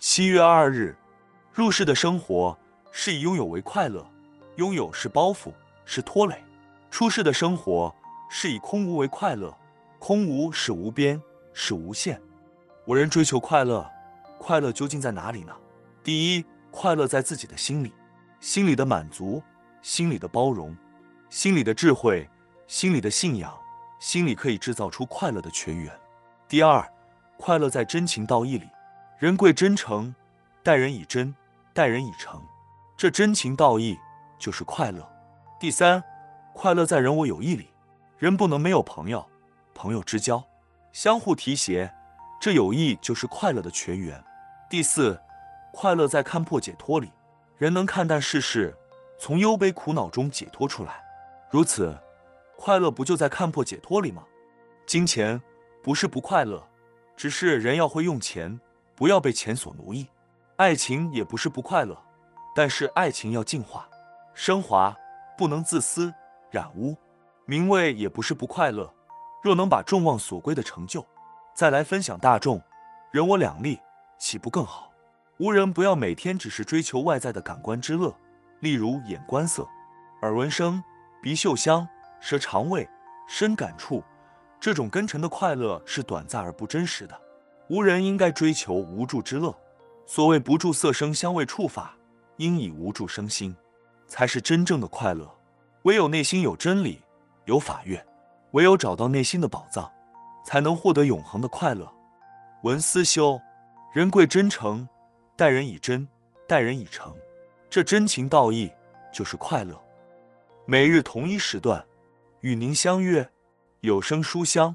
七月二日，入世的生活是以拥有为快乐，拥有是包袱，是拖累；出世的生活是以空无为快乐，空无是无边，是无限。我人追求快乐，快乐究竟在哪里呢？第一，快乐在自己的心里，心里的满足，心里的包容，心里的智慧，心里的信仰，心里可以制造出快乐的泉源。第二，快乐在真情道义里。人贵真诚，待人以真，待人以诚，这真情道义就是快乐。第三，快乐在人我友谊里，人不能没有朋友，朋友之交，相互提携，这友谊就是快乐的泉源。第四，快乐在看破解脱里，人能看淡世事，从忧悲苦恼中解脱出来，如此，快乐不就在看破解脱里吗？金钱不是不快乐，只是人要会用钱。不要被钱所奴役，爱情也不是不快乐，但是爱情要净化、升华，不能自私染污。名位也不是不快乐，若能把众望所归的成就，再来分享大众，人我两利，岂不更好？吾人不要每天只是追求外在的感官之乐，例如眼观色、耳闻声、鼻嗅香、舌尝味、身感触，这种根尘的快乐是短暂而不真实的。吾人应该追求无助之乐，所谓不住色声香味触法，应以无助生心，才是真正的快乐。唯有内心有真理，有法乐，唯有找到内心的宝藏，才能获得永恒的快乐。文思修，人贵真诚，待人以真，待人以诚，这真情道义就是快乐。每日同一时段，与您相约有声书香。